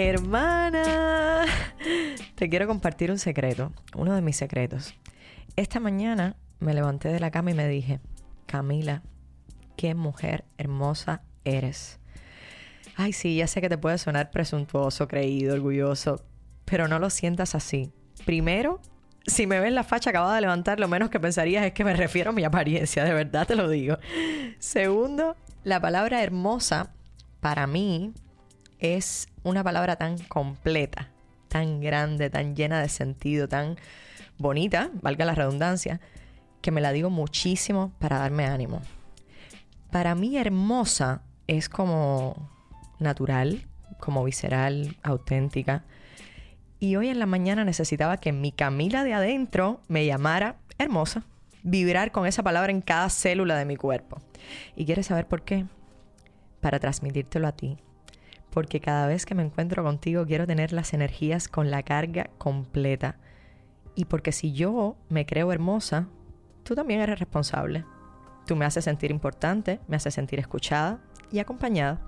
Hermana, te quiero compartir un secreto, uno de mis secretos. Esta mañana me levanté de la cama y me dije, Camila, qué mujer hermosa eres. Ay, sí, ya sé que te puede sonar presuntuoso, creído, orgulloso, pero no lo sientas así. Primero, si me ves la facha acabada de levantar, lo menos que pensarías es que me refiero a mi apariencia, de verdad te lo digo. Segundo, la palabra hermosa para mí es una palabra tan completa, tan grande, tan llena de sentido, tan bonita, valga la redundancia, que me la digo muchísimo para darme ánimo. Para mí hermosa es como natural, como visceral, auténtica. Y hoy en la mañana necesitaba que mi Camila de adentro me llamara hermosa, vibrar con esa palabra en cada célula de mi cuerpo. ¿Y quieres saber por qué? Para transmitírtelo a ti. Porque cada vez que me encuentro contigo quiero tener las energías con la carga completa. Y porque si yo me creo hermosa, tú también eres responsable. Tú me haces sentir importante, me haces sentir escuchada y acompañada.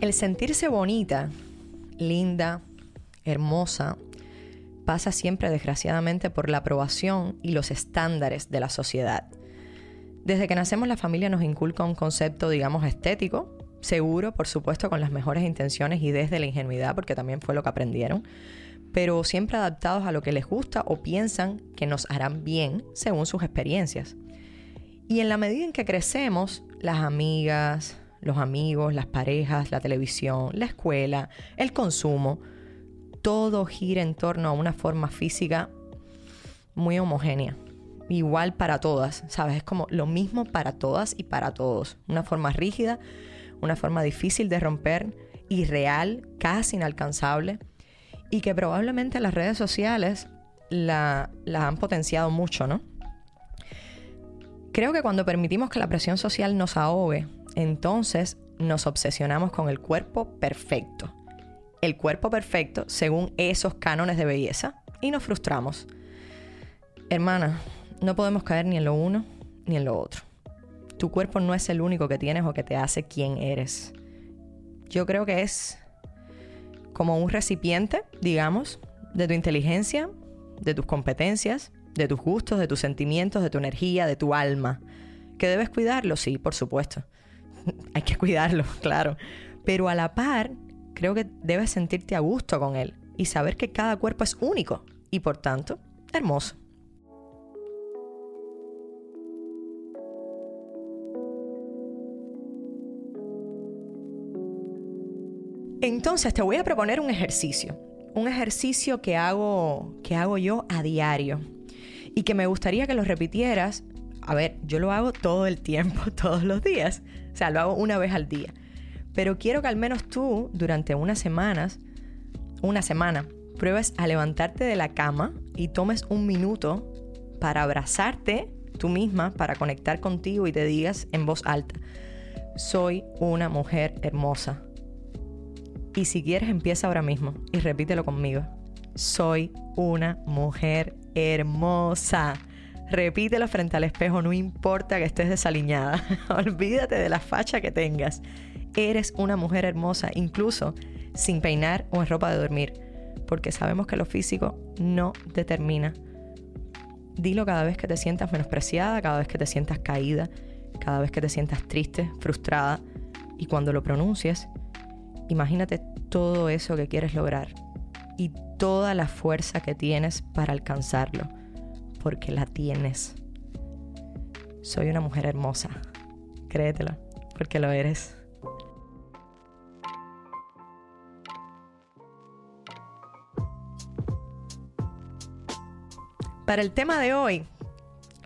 El sentirse bonita, linda, hermosa, pasa siempre desgraciadamente por la aprobación y los estándares de la sociedad. Desde que nacemos la familia nos inculca un concepto, digamos, estético, seguro, por supuesto, con las mejores intenciones y desde la ingenuidad, porque también fue lo que aprendieron, pero siempre adaptados a lo que les gusta o piensan que nos harán bien según sus experiencias. Y en la medida en que crecemos, las amigas, los amigos, las parejas, la televisión, la escuela, el consumo, todo gira en torno a una forma física muy homogénea. Igual para todas, ¿sabes? Es como lo mismo para todas y para todos. Una forma rígida, una forma difícil de romper, irreal, casi inalcanzable, y que probablemente las redes sociales la, la han potenciado mucho, ¿no? Creo que cuando permitimos que la presión social nos ahogue, entonces nos obsesionamos con el cuerpo perfecto. El cuerpo perfecto según esos cánones de belleza y nos frustramos. Hermana, no podemos caer ni en lo uno ni en lo otro. Tu cuerpo no es el único que tienes o que te hace quien eres. Yo creo que es como un recipiente, digamos, de tu inteligencia, de tus competencias, de tus gustos, de tus sentimientos, de tu energía, de tu alma. ¿Que debes cuidarlo? Sí, por supuesto. hay que cuidarlo, claro. Pero a la par, creo que debes sentirte a gusto con él y saber que cada cuerpo es único y por tanto hermoso. Entonces te voy a proponer un ejercicio, un ejercicio que hago que hago yo a diario y que me gustaría que lo repitieras. A ver, yo lo hago todo el tiempo, todos los días, o sea, lo hago una vez al día. Pero quiero que al menos tú, durante unas semanas, una semana, pruebes a levantarte de la cama y tomes un minuto para abrazarte tú misma, para conectar contigo y te digas en voz alta, soy una mujer hermosa. Y si quieres, empieza ahora mismo y repítelo conmigo. Soy una mujer hermosa. Repítelo frente al espejo, no importa que estés desaliñada. Olvídate de la facha que tengas. Eres una mujer hermosa, incluso sin peinar o en ropa de dormir, porque sabemos que lo físico no determina. Dilo cada vez que te sientas menospreciada, cada vez que te sientas caída, cada vez que te sientas triste, frustrada, y cuando lo pronuncies, imagínate todo eso que quieres lograr y toda la fuerza que tienes para alcanzarlo porque la tienes. Soy una mujer hermosa. Créetelo, porque lo eres. Para el tema de hoy,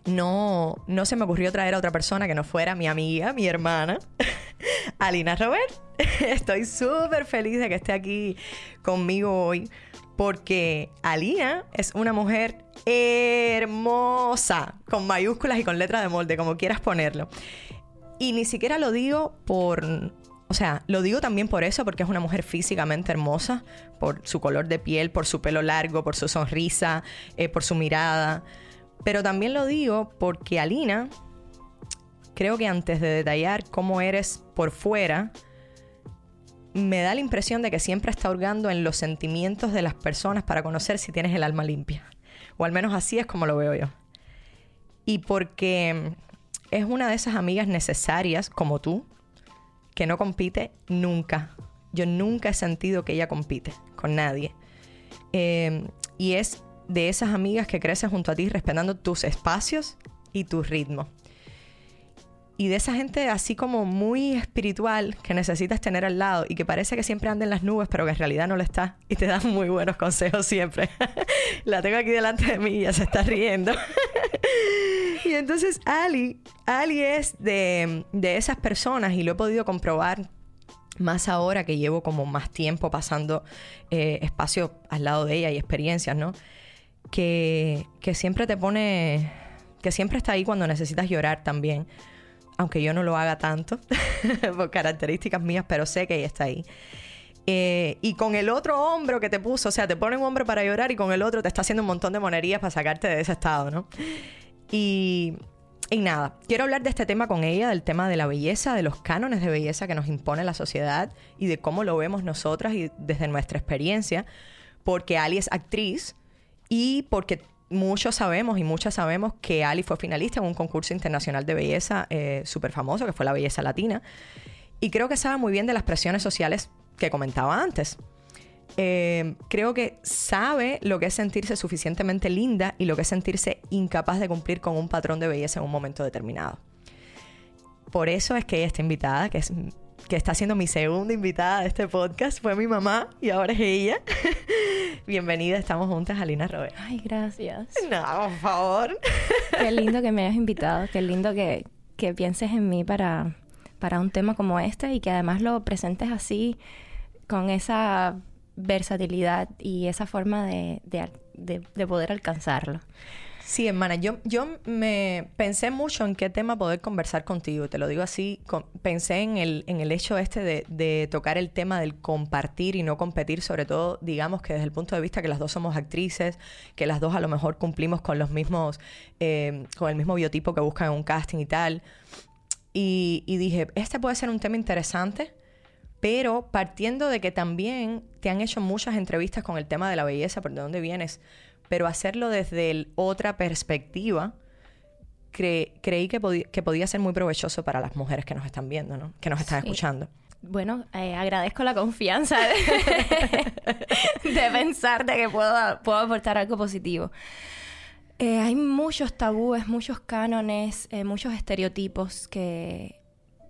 no, no se me ocurrió traer a otra persona que no fuera mi amiga, mi hermana, Alina Robert. Estoy súper feliz de que esté aquí conmigo hoy porque Alina es una mujer hermosa, con mayúsculas y con letras de molde, como quieras ponerlo. Y ni siquiera lo digo por... O sea, lo digo también por eso, porque es una mujer físicamente hermosa, por su color de piel, por su pelo largo, por su sonrisa, eh, por su mirada. Pero también lo digo porque Alina, creo que antes de detallar cómo eres por fuera, me da la impresión de que siempre está hurgando en los sentimientos de las personas para conocer si tienes el alma limpia. O al menos así es como lo veo yo. Y porque es una de esas amigas necesarias, como tú, que no compite nunca. Yo nunca he sentido que ella compite con nadie. Eh, y es de esas amigas que crecen junto a ti respetando tus espacios y tu ritmo y de esa gente así como muy espiritual que necesitas tener al lado y que parece que siempre anda en las nubes, pero que en realidad no lo está y te da muy buenos consejos siempre. La tengo aquí delante de mí y ya se está riendo. y entonces Ali, Ali es de, esas personas y lo he podido comprobar más ahora que llevo como más tiempo pasando eh, espacio al lado de ella y experiencias, ¿no? Que, que siempre te pone, que siempre está ahí cuando necesitas llorar también aunque yo no lo haga tanto, por características mías, pero sé que ella está ahí. Eh, y con el otro hombro que te puso, o sea, te pone un hombro para llorar y con el otro te está haciendo un montón de monerías para sacarte de ese estado, ¿no? Y, y nada, quiero hablar de este tema con ella, del tema de la belleza, de los cánones de belleza que nos impone la sociedad y de cómo lo vemos nosotras y desde nuestra experiencia, porque Ali es actriz y porque muchos sabemos y muchas sabemos que Ali fue finalista en un concurso internacional de belleza eh, súper famoso, que fue la belleza latina. Y creo que sabe muy bien de las presiones sociales que comentaba antes. Eh, creo que sabe lo que es sentirse suficientemente linda y lo que es sentirse incapaz de cumplir con un patrón de belleza en un momento determinado. Por eso es que ella está invitada, que es que está siendo mi segunda invitada de este podcast, fue mi mamá y ahora es ella. Bienvenida, estamos juntas, Alina Robert. Ay, gracias. No, por favor. Qué lindo que me hayas invitado, qué lindo que, que pienses en mí para, para un tema como este y que además lo presentes así, con esa versatilidad y esa forma de, de, de poder alcanzarlo. Sí, hermana, yo, yo me pensé mucho en qué tema poder conversar contigo. Te lo digo así, pensé en el, en el hecho este de, tocar el tema del compartir y no competir, sobre todo, digamos que desde el punto de vista que las dos somos actrices, que las dos a lo mejor cumplimos con los mismos, eh, con el mismo biotipo que buscan en un casting y tal. Y, y dije, este puede ser un tema interesante pero partiendo de que también te han hecho muchas entrevistas con el tema de la belleza, por de dónde vienes, pero hacerlo desde otra perspectiva, creí que, podía ser muy provechoso para las mujeres que nos están viendo, ¿no? Que nos están escuchando. Bueno, eh, agradezco la confianza de, pensar de que puedo, puedo aportar algo positivo. Eh, hay muchos tabúes, muchos cánones, eh, muchos estereotipos que,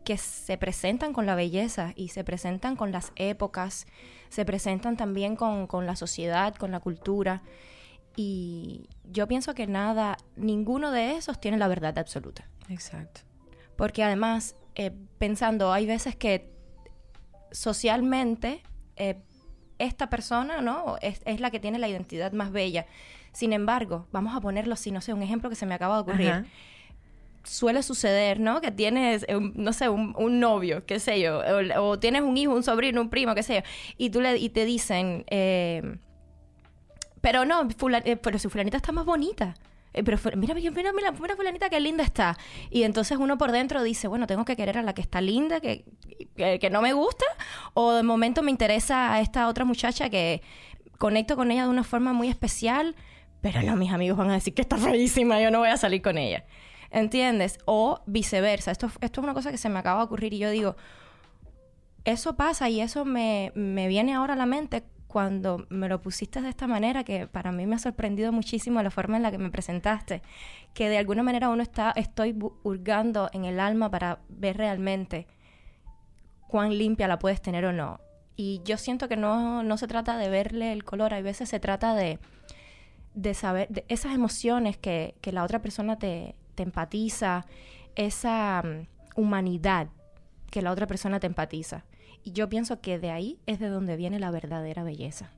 que se presentan con la belleza y se presentan con las épocas, se presentan también con, con la sociedad, con la cultura. Y yo pienso que nada, ninguno de esos tiene la verdad absoluta. Exacto. Porque además, eh, pensando, hay veces que socialmente eh, esta persona, ¿no? Es, la que tiene la identidad más bella. Sin embargo, vamos a ponerlo así, no sé, un ejemplo que se me acaba de ocurrir. Suele suceder, ¿no? Que tienes, eh, no sé, un, novio, qué sé yo, o, tienes un hijo, un sobrino, un primo, qué sé yo, y, tú le, y te dicen, pero no, eh, pero su fulanita está más bonita. Eh, pero mira, mira, mira, mira, fulanita qué linda está. Y entonces uno por dentro dice, bueno, tengo que querer a la que está linda, que, que, no me gusta, o de momento me interesa a esta otra muchacha que conecto con ella de una forma muy especial, pero no, mis amigos van a decir que está feísima, yo no voy a salir con ella. ¿Entiendes? O viceversa. Esto, esto es una cosa que se me acaba de ocurrir y yo digo, eso pasa y eso me, me viene ahora a la mente cuando me lo pusiste de esta manera, que para mí me ha sorprendido muchísimo la forma en la que me presentaste, que de alguna manera uno está, estoy hurgando en el alma para ver realmente cuán limpia la puedes tener o no. Y yo siento que no, no se trata de verle el color, hay veces se trata de, de saber, de esas emociones que, que la otra persona te, te empatiza, esa mm, humanidad que la otra persona te empatiza. Y yo pienso que de ahí es de donde viene la verdadera belleza.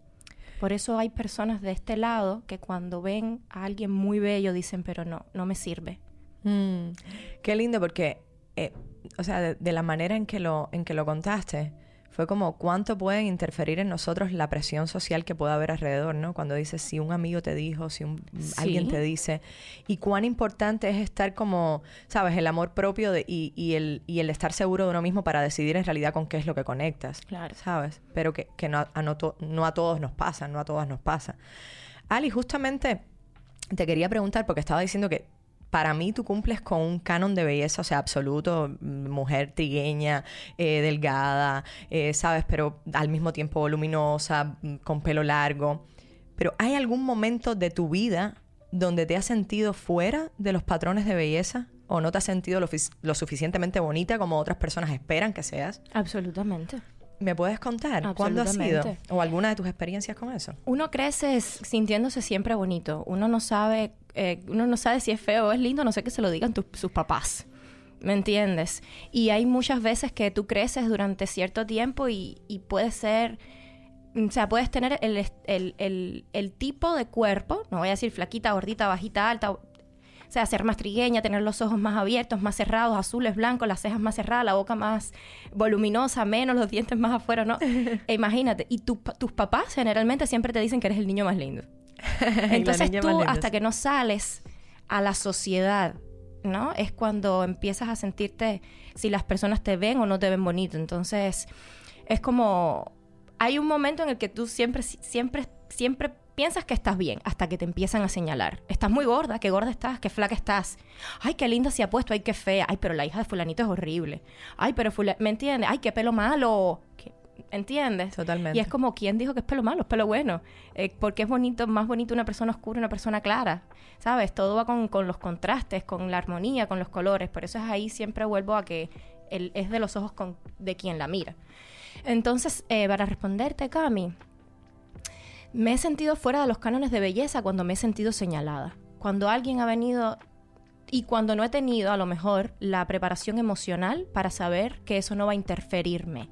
Por eso hay personas de este lado que cuando ven a alguien muy bello dicen, pero no, no me sirve. Mm, qué lindo porque, eh, o sea, de, de la manera en que lo, en que lo contaste, fue como cuánto puede interferir en nosotros la presión social que pueda haber alrededor, ¿no? Cuando dices si un amigo te dijo, si un, alguien te dice, y cuán importante es estar como, ¿sabes? El amor propio de, y, y, el, y el estar seguro de uno mismo para decidir en realidad con qué es lo que conectas, Claro. ¿sabes? Pero que, que no, a, no, to- no a todos nos pasa, no a todas nos pasa. Ali, justamente te quería preguntar, porque estaba diciendo que para mí tú cumples con un canon de belleza, o sea, absoluto, mm, mujer trigueña, eh, delgada, eh, ¿sabes? Pero al mismo tiempo voluminosa, mm, con pelo largo. Pero ¿hay algún momento de tu vida donde te has sentido fuera de los patrones de belleza? ¿O no te has sentido lo, lo suficientemente bonita como otras personas esperan que seas? Absolutamente. ¿Me puedes contar cuándo ha sido? ¿O alguna de tus experiencias con eso? Uno crece sintiéndose siempre bonito. Uno no sabe, eh, uno no sabe si es feo o es lindo, no sé que se lo digan tus- sus papás. ¿Me entiendes? Y hay muchas veces que tú creces durante cierto tiempo y, y puede ser, o sea, puedes tener el, el- el- el tipo de cuerpo, no voy a decir flaquita, gordita, bajita, alta, o sea, ser más trigueña, tener los ojos más abiertos, más cerrados, azules, blancos, las cejas más cerradas, la boca más voluminosa, menos, los dientes más afuera, ¿no? E imagínate, y tu tus papás generalmente siempre te dicen que eres el niño más lindo. Entonces tú, hasta que no sales a la sociedad, ¿no? Es cuando empiezas a sentirte si las personas te ven o no te ven bonito. Entonces, es como... Hay un momento en el que tú siempre, siempre, siempre piensas que estás bien hasta que te empiezan a señalar. Estás muy gorda, qué gorda estás, qué flaca estás. Ay, qué linda se ha puesto, ay, qué fea. Ay, pero la hija de fulanito es horrible. Ay, pero fula- ¿me entiendes? Ay, qué pelo malo. ¿Qué- ¿Entiendes? Totalmente. Y es como, ¿quién dijo que es pelo malo? Es pelo bueno. Eh, porque es bonito, más bonito una persona oscura y una persona clara. ¿Sabes? Todo va con, con los contrastes, con la armonía, con los colores. Por eso es ahí siempre vuelvo a que el- es de los ojos con- de quien la mira. Entonces, eh, para responderte, Cami, me he sentido fuera de los cánones de belleza cuando me he sentido señalada. Cuando alguien ha venido y cuando no he tenido a lo mejor la preparación emocional para saber que eso no va a interferirme.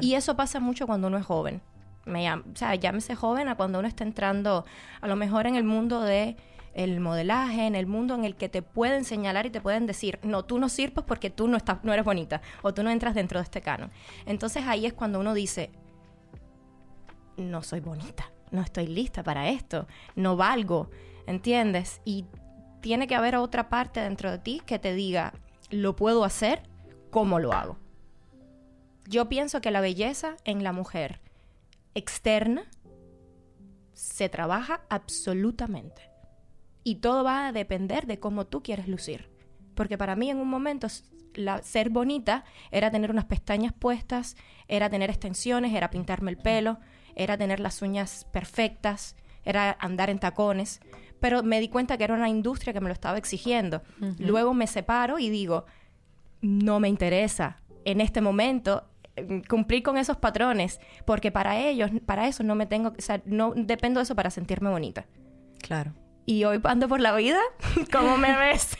Y eso pasa mucho cuando uno es joven. O sea, llámese joven a cuando uno está entrando a lo mejor en el mundo de el modelaje, en el mundo en el que te pueden señalar y te pueden decir, no, tú no sirves porque tú no, estás, no eres bonita o tú no entras dentro de este canon. Entonces ahí es cuando uno dice, no soy bonita, no estoy lista para esto, no valgo, ¿entiendes? Y tiene que haber otra parte dentro de ti que te diga, lo puedo hacer, ¿cómo lo hago? Yo pienso que la belleza en la mujer externa se trabaja absolutamente. Y todo va a depender de cómo tú quieres lucir. Porque para mí en un momento la- ser bonita era tener unas pestañas puestas, era tener extensiones, era pintarme el pelo, era tener las uñas perfectas, era andar en tacones. Pero me di cuenta que era una industria que me lo estaba exigiendo. Luego me separo y digo, no me interesa en este momento cumplir con esos patrones, porque para ellos, para eso no me tengo, o sea, no dependo de eso para sentirme bonita. Claro. Y hoy ando por la vida, ¿cómo me ves?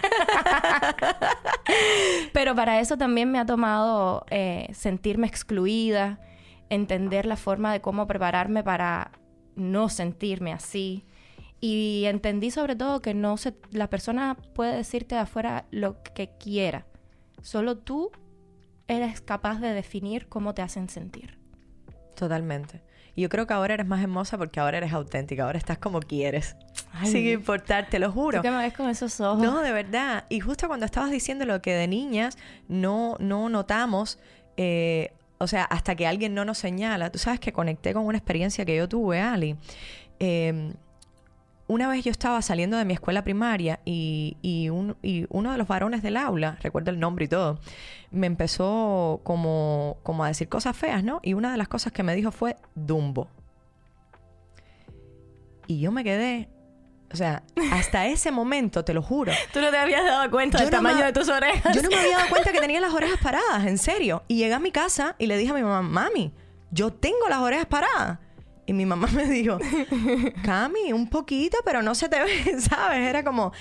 Pero para eso también me ha tomado eh, sentirme excluida, entender la forma de cómo prepararme para no sentirme así. Y entendí sobre todo que no se, la persona puede decirte de afuera lo que quiera. Solo tú eres capaz de definir cómo te hacen sentir. Totalmente. Y yo creo que ahora eres más hermosa porque ahora eres auténtica, ahora estás como quieres. Ay, Sin importar, te lo juro. ¿Tú qué me ves con esos ojos? No, de verdad. Y justo cuando estabas diciendo lo que de niñas no, no notamos, eh, o sea, hasta que alguien no nos señala, tú sabes que conecté con una experiencia que yo tuve, Ali. Eh, una vez yo estaba saliendo de mi escuela primaria y, y un- y uno de los varones del aula, recuerdo el nombre y todo, me empezó como, como a decir cosas feas, ¿no? Y una de las cosas que me dijo fue Dumbo. Y yo me quedé, o sea, hasta ese momento, te lo juro, Tú no te habías dado cuenta del no tamaño me- de tus orejas. yo no me había dado cuenta que tenía las orejas paradas, en serio. Y llegué a mi casa y le dije a mi mamá, mami, yo tengo las orejas paradas. Y mi mamá me dijo, Cami, un poquito, pero no se te ve, ¿sabes? Era como...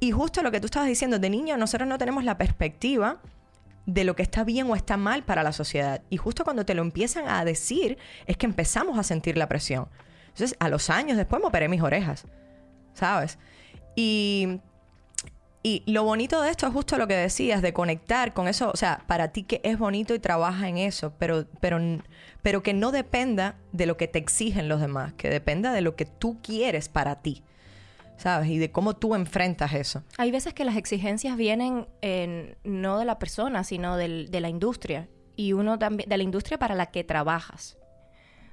Y justo lo que tú estabas diciendo, de niño nosotros no tenemos la perspectiva de lo que está bien o está mal para la sociedad. Y justo cuando te lo empiezan a decir, es que empezamos a sentir la presión. Entonces, a los años después me operé mis orejas, ¿sabes? Y, y lo bonito de esto es justo lo que decías, de conectar con eso, o sea, para ti que es bonito y trabaja en eso, pero, pero, pero que no dependa de lo que te exigen los demás, que dependa de lo que tú quieres para ti. ¿sabes? Y de cómo tú enfrentas eso. Hay veces que las exigencias vienen no de la persona, sino del, de la industria. Y uno también, de la industria para la que trabajas.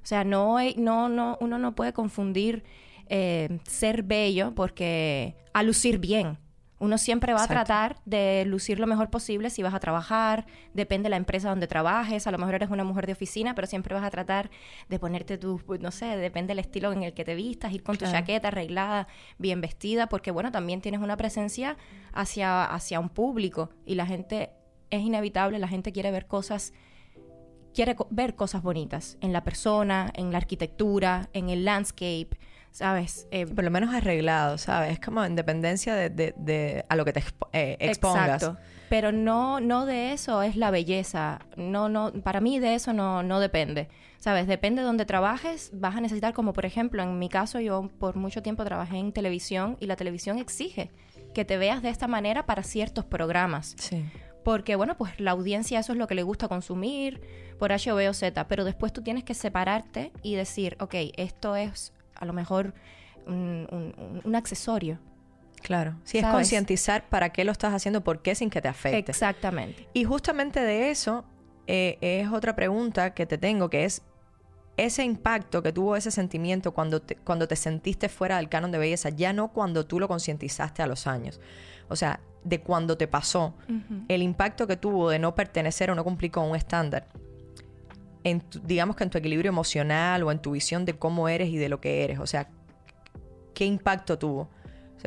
O sea, no, no, no, uno no puede confundir eh, ser bello porque a lucir bien. Uno siempre va a tratar de lucir lo mejor posible si vas a trabajar, depende de la empresa donde trabajes, a lo mejor eres una mujer de oficina, pero siempre vas a tratar de ponerte tu, pues, no sé, depende del estilo en el que te vistas, ir con tu chaqueta arreglada, bien vestida, porque bueno, también tienes una presencia hacia, hacia un público y la gente es inevitable, la gente quiere ver cosas quiere ver cosas bonitas en la persona, en la arquitectura, en el landscape. ¿Sabes? Eh, por lo menos arreglado, ¿sabes? Es como en dependencia de, a lo que te eh, expongas. Exacto. Pero no, no de eso es la belleza. No, no, para mí de eso no, no depende. ¿Sabes? Depende de donde trabajes, vas a necesitar, como por ejemplo, en mi caso, yo por mucho tiempo trabajé en televisión y la televisión exige que te veas de esta manera para ciertos programas. Sí. Porque, bueno, pues la audiencia eso es lo que le gusta consumir por H o B o Z, pero después tú tienes que separarte y decir, ok, esto es a lo mejor un, accesorio. Claro, sí, es concientizar para qué lo estás haciendo, por qué sin que te afecte. Exactamente. Y justamente de eso eh, es otra pregunta que te tengo, que es ese impacto que tuvo ese sentimiento cuando te, cuando te sentiste fuera del canon de belleza, ya no cuando tú lo concientizaste a los años. O sea, de cuando te pasó, el impacto que tuvo de no pertenecer o no cumplir con un estándar digamos que en tu equilibrio emocional o en tu visión de cómo eres y de lo que eres? O sea, ¿qué impacto tuvo?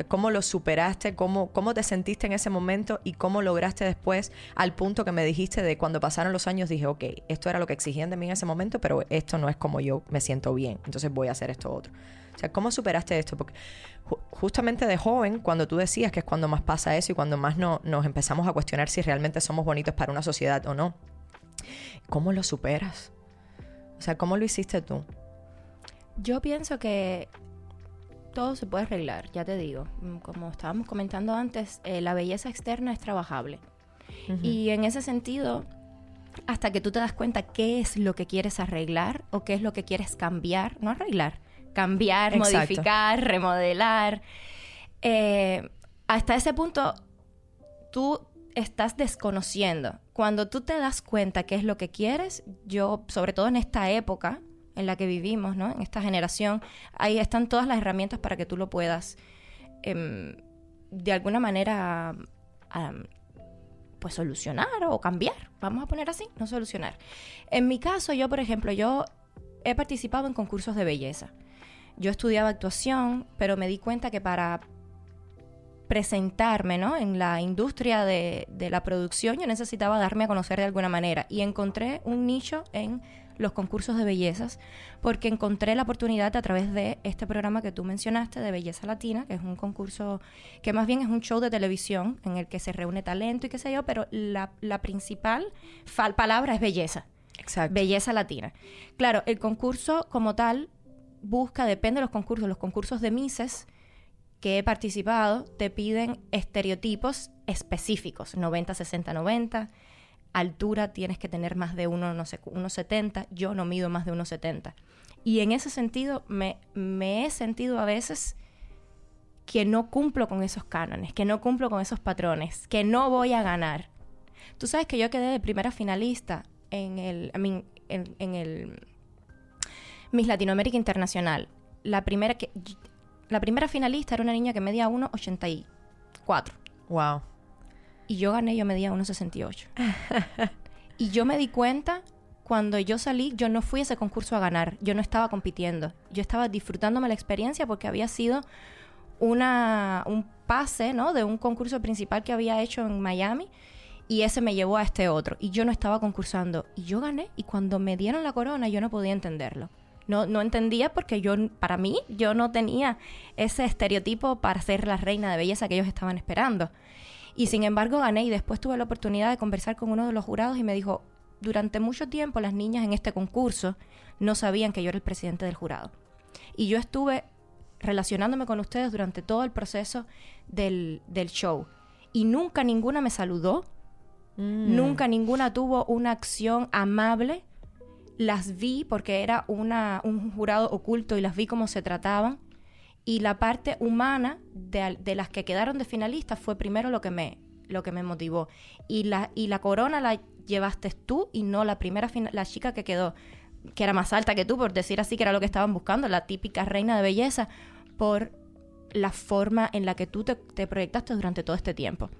¿Cómo lo superaste? ¿Cómo, ¿Cómo te sentiste en ese momento? ¿Y cómo lograste después al punto que me dijiste de cuando pasaron los años? Dije, ok, esto era lo que exigían de mí en ese momento, pero esto no es como yo me siento bien. Entonces voy a hacer esto otro. O sea, ¿cómo superaste esto? Porque justamente de joven, cuando tú decías que es cuando más pasa eso y cuando más no, nos empezamos a cuestionar si realmente somos bonitos para una sociedad o no, ¿Cómo lo superas? O sea, ¿cómo lo hiciste tú? Yo pienso que todo se puede arreglar, ya te digo. Mm, como estábamos comentando antes, eh, la belleza externa es trabajable. Y en ese sentido, hasta que tú te das cuenta qué es lo que quieres arreglar o qué es lo que quieres cambiar, no arreglar, cambiar, modificar, remodelar. Eh, hasta ese punto, tú estás desconociendo. Cuando tú te das cuenta qué es lo que quieres, yo, sobre todo en esta época en la que vivimos, ¿no? En esta generación, ahí están todas las herramientas para que tú lo puedas, em, de alguna manera, pues solucionar o cambiar. Vamos a poner así, no solucionar. En mi caso, yo, por ejemplo, yo he participado en concursos de belleza. Yo estudiaba actuación, pero me di cuenta que para presentarme ¿no? en la industria de, la producción, yo necesitaba darme a conocer de alguna manera. Y encontré un nicho en los concursos de bellezas, porque encontré la oportunidad a través de este programa que tú mencionaste de Belleza Latina, que es un concurso que más bien es un show de televisión en el que se reúne talento y qué sé yo, pero la, principal palabra es belleza. Exacto. Belleza Latina. Claro, el concurso como tal busca, depende de los concursos, los concursos de Mises que he participado te piden estereotipos específicos, 90, 60, 90. Altura tienes que tener más de uno, no sé, 1,70. Yo no mido más de 1,70. Y en ese sentido me, me he sentido a veces que no cumplo con esos cánones, que no cumplo con esos patrones, que no voy a ganar. Tú sabes que yo quedé de primera finalista en el, en, en el Miss Latinoamérica Internacional. La primera que la primera finalista era una niña que medía 1,84. Wow. Y yo gané, yo medía 1,68. y yo me di cuenta cuando yo salí, yo no fui a ese concurso a ganar, yo no estaba compitiendo, yo estaba disfrutándome la experiencia porque había sido una, un pase, ¿no? De un concurso principal que había hecho en Miami y ese me llevó a este otro y yo no estaba concursando y yo gané y cuando me dieron la corona yo no podía entenderlo No, no entendía porque yo, para mí, yo no tenía ese estereotipo para ser la reina de belleza que ellos estaban esperando. Y sin embargo gané y después tuve la oportunidad de conversar con uno de los jurados y me dijo, durante mucho tiempo las niñas en este concurso no sabían que yo era el presidente del jurado. Y yo estuve relacionándome con ustedes durante todo el proceso del, del show. Y nunca ninguna me saludó, Mm. nunca ninguna tuvo una acción amable. Las vi porque era una, un jurado oculto y las vi cómo se trataban. Y la parte humana de, de las que quedaron de finalistas fue primero lo que me, lo que me motivó. Y la, y la corona la llevaste tú y no la primera la chica que quedó, que era más alta que tú, por decir así, que era lo que estaban buscando, la típica reina de belleza, por la forma en la que tú te proyectaste durante todo este tiempo.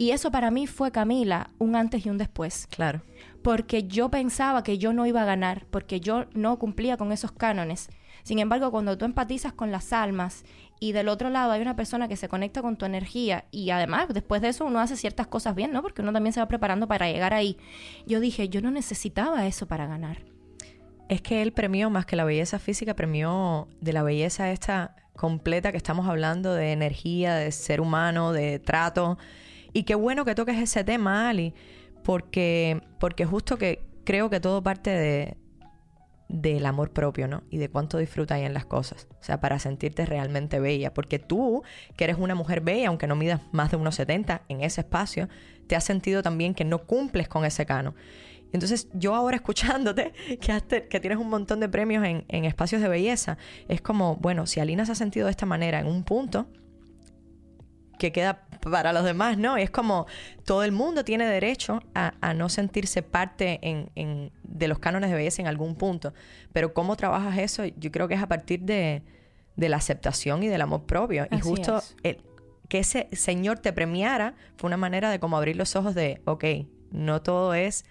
Y eso para mí fue, Camila, un antes y un después Claro. porque yo pensaba que yo no iba a ganar, porque yo no cumplía con esos cánones. Sin embargo, cuando tú empatizas con las almas y del otro lado hay una persona que se conecta con tu energía y además después de eso uno hace ciertas cosas bien, ¿no? Porque uno también se va preparando para llegar ahí. Yo dije, yo no necesitaba eso para ganar. Es que él premió más que la belleza física, premió de la belleza esta completa que estamos hablando de energía, de ser humano, de trato. Y qué bueno que toques ese tema, Ali, porque, porque justo que creo que todo parte de del amor propio, ¿no? Y de cuánto disfrutas en las cosas. O sea, para sentirte realmente bella. Porque tú, que eres una mujer bella, aunque no midas más de unos 70 en ese espacio, te has sentido también que no cumples con ese cano. Entonces, yo ahora escuchándote, que, que tienes un montón de premios en, en espacios de belleza, es como, bueno, si Alina se ha sentido de esta manera en un punto, que queda para los demás, ¿no? Y es como todo el mundo tiene derecho a, a no sentirse parte en, en- de los cánones de belleza en algún punto. Pero cómo trabajas eso, yo creo que es a partir de, de la aceptación y del amor propio. y justo es. el- que ese señor te premiara fue una manera de como abrir los ojos de, ok, no todo es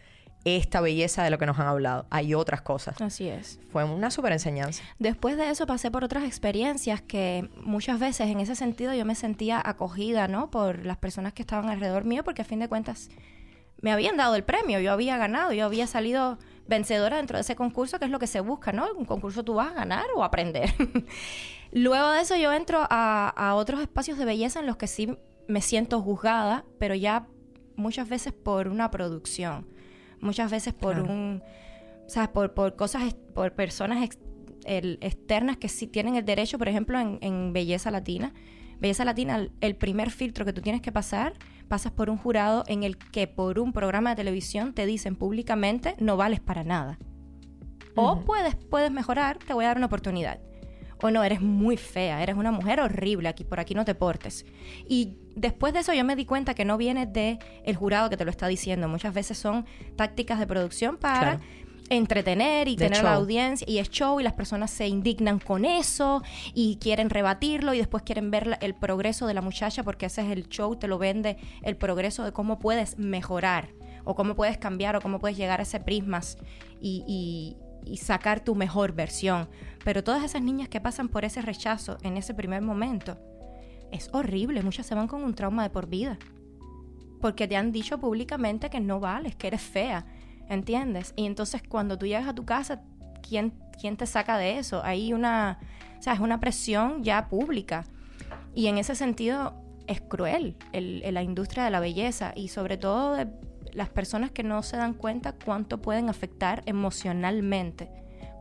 esta belleza de lo que nos han hablado, hay otras cosas. Así es. Fue una súper enseñanza. Después de eso pasé por otras experiencias que muchas veces en ese sentido yo me sentía acogida, ¿no? Por las personas que estaban alrededor mío, porque a fin de cuentas me habían dado el premio, yo había ganado, yo había salido vencedora dentro de ese concurso, que es lo que se busca, ¿no? Un concurso tú vas a ganar o aprender. Luego de eso yo entro a, a otros espacios de belleza en los que sí me siento juzgada, pero ya muchas veces por una producción, muchas veces por Claro. un, ¿sabes? Por, por cosas, por personas ex- el- externas que sí tienen el derecho, por ejemplo, en, en Belleza Latina. Belleza Latina, el- primer filtro que tú tienes que pasar, pasas por un jurado en el que por un programa de televisión te dicen públicamente no vales para nada. O puedes, puedes mejorar, te voy a dar una oportunidad. O no, eres muy fea, eres una mujer horrible, aquí por aquí no te portes. Y después de eso yo me di cuenta que no viene de el jurado que te lo está diciendo. Muchas veces son tácticas de producción para Claro. entretener y De tener la audiencia y es show y las personas se indignan con eso y quieren rebatirlo y después quieren ver la- el progreso de la muchacha porque ese es el show, te lo vende el progreso de cómo puedes mejorar o cómo puedes cambiar o cómo puedes llegar a ese prismas y, y- y sacar tu mejor versión. Pero todas esas niñas que pasan por ese rechazo en ese primer momento, es horrible, muchas se van con un trauma de por vida porque te han dicho públicamente que no vales, que eres fea, ¿entiendes? Y entonces cuando tú llegas a tu casa, ¿quién, quién te saca de eso? Hay una, o sea, es una presión ya pública. Y en ese sentido es cruel el- el- la industria de la belleza y sobre todo de las personas que no se dan cuenta cuánto pueden afectar emocionalmente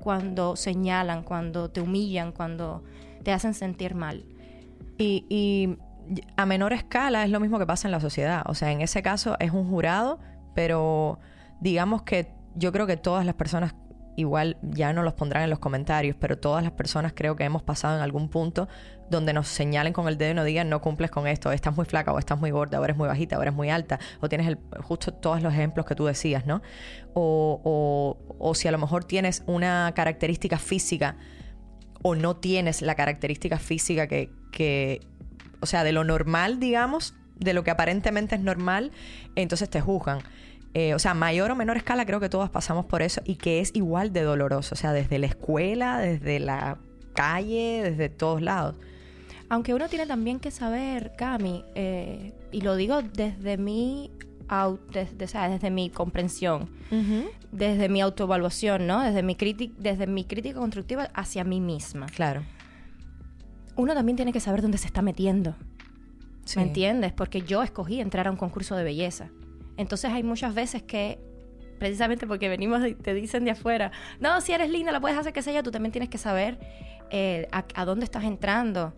cuando señalan, cuando te humillan, cuando te hacen sentir mal. Y, a menor escala es lo mismo que pasa en la sociedad. O sea, en ese caso es un jurado, pero digamos que yo creo que todas las personas, igual ya no los pondrán en los comentarios, pero todas las personas creo que hemos pasado en algún punto donde nos señalen con el dedo y nos digan no cumples con esto, estás muy flaca o estás muy gorda o eres muy bajita o eres muy alta o tienes el, justo todos los ejemplos que tú decías, ¿no? O, o, o si a lo mejor tienes una característica física o no tienes la característica física que, o sea, de lo normal, digamos, de lo que aparentemente es normal, entonces te juzgan. Eh, o sea, mayor o menor escala, creo que todos pasamos por eso y que es igual de doloroso. O sea, desde la escuela, desde la calle, desde todos lados. Aunque uno tiene también que saber, Cami, eh, y lo digo desde mi desde, desde mi comprensión, desde mi autoevaluación, ¿no? Desde mi, desde mi crítica constructiva hacia mí misma. Claro. Uno también tiene que saber dónde se está metiendo. Sí. ¿Me entiendes? Porque yo escogí entrar a un concurso de belleza. Entonces hay muchas veces que, precisamente porque venimos y te dicen de afuera, no, si eres linda, la puedes hacer, que sea yo, tú también tienes que saber eh, a, a dónde estás entrando,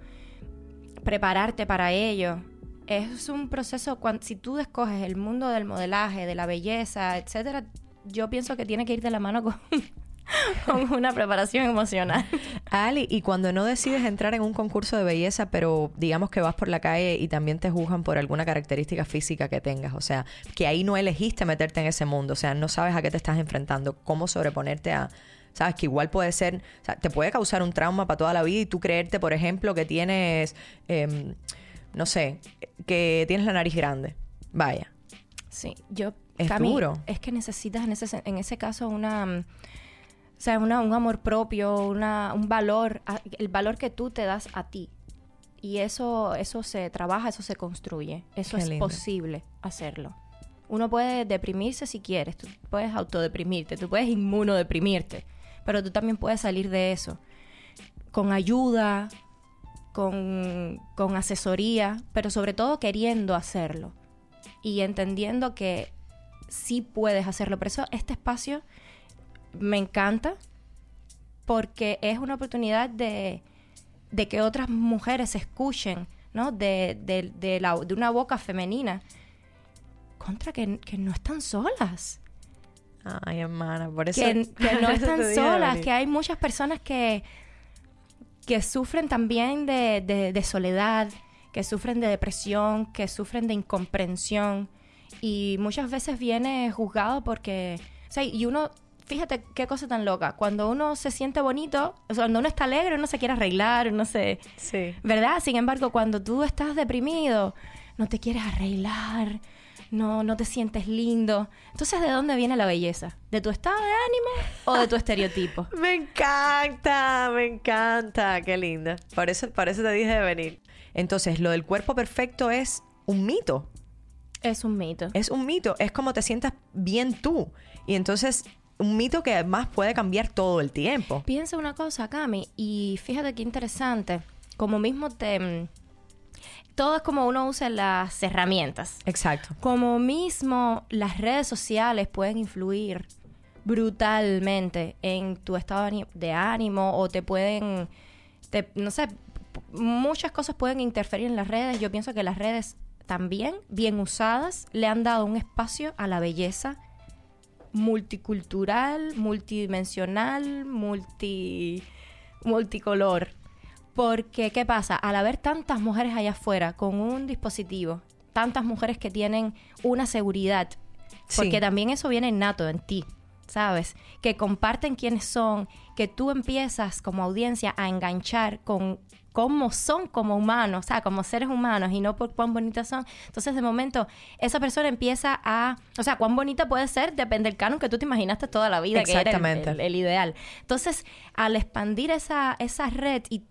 prepararte para ello. Es un proceso, cuan- si tú escoges el mundo del modelaje, de la belleza, etcétera, yo pienso que tiene que ir de la mano con, con una preparación emocional. Ali, y cuando no decides entrar en un concurso de belleza, pero digamos que vas por la calle y también te juzgan por alguna característica física que tengas, o sea, que ahí no elegiste meterte en ese mundo, o sea, no sabes a qué te estás enfrentando, cómo sobreponerte a, sabes, que igual puede ser, o sea, te puede causar un trauma para toda la vida y tú creerte, por ejemplo, que tienes, em, no sé, que tienes la nariz grande. Vaya. Sí, yo... Es Cami, duro. Es que necesitas en ese, en ese caso una... mm, O sea, una- un amor propio, una, un valor, el valor que tú te das a ti. Y eso, eso se trabaja, eso se construye. Eso Qué es lindo. posible hacerlo. Uno puede deprimirse si quieres, tú puedes autodeprimirte, tú puedes inmunodeprimirte, pero tú también puedes salir de eso. Con ayuda, con, con asesoría, pero sobre todo queriendo hacerlo y entendiendo que sí puedes hacerlo. Por eso este espacio me encanta porque es una oportunidad de, de que otras mujeres escuchen, ¿no? De, de- de la- de una boca femenina. Contra que, que no están solas. Ay, hermana, por eso... Que, que no están solas, que hay muchas personas que, que sufren también de, de- de soledad, que sufren de depresión, que sufren de incomprensión. Y muchas veces viene juzgado porque... O sea, y uno... Fíjate qué cosa tan loca. Cuando uno se siente bonito, o sea, cuando uno está alegre, uno se quiere arreglar, uno se... Sí. ¿Verdad? Sin embargo, cuando tú estás deprimido, no te quieres arreglar, no, no te sientes lindo. Entonces, ¿de dónde viene la belleza? ¿De tu estado de ánimo o de tu estereotipo? Me encanta, me encanta, qué linda. Por eso, por eso te dije de venir. Entonces, lo del cuerpo perfecto es un mito. Es un mito. Es un mito, es como te sientas bien tú. Y entonces, un mito que además puede cambiar todo el tiempo. Piensa una cosa, Cami, y fíjate qué interesante. Como mismo te... Todo es como uno usa las herramientas. Exacto. Como mismo las redes sociales pueden influir brutalmente en tu estado de ánimo o te pueden, te- no sé, muchas cosas pueden interferir en las redes. Yo pienso que las redes también, bien usadas, le han dado un espacio a la belleza multicultural, multidimensional, multi, multicolor. Porque, ¿qué pasa? Al haber tantas mujeres allá afuera con un dispositivo, tantas mujeres que tienen una seguridad, Sí. porque también eso viene innato en ti, ¿sabes? Que comparten quiénes son, que tú empiezas como audiencia a enganchar con cómo son como humanos, o sea, como seres humanos y no por cuán bonitas son. Entonces, de momento, esa persona empieza a... O sea, cuán bonita puede ser depende del canon que tú te imaginaste toda la vida, que era el- Exactamente. el, el ideal. Entonces, al expandir esa, esa red y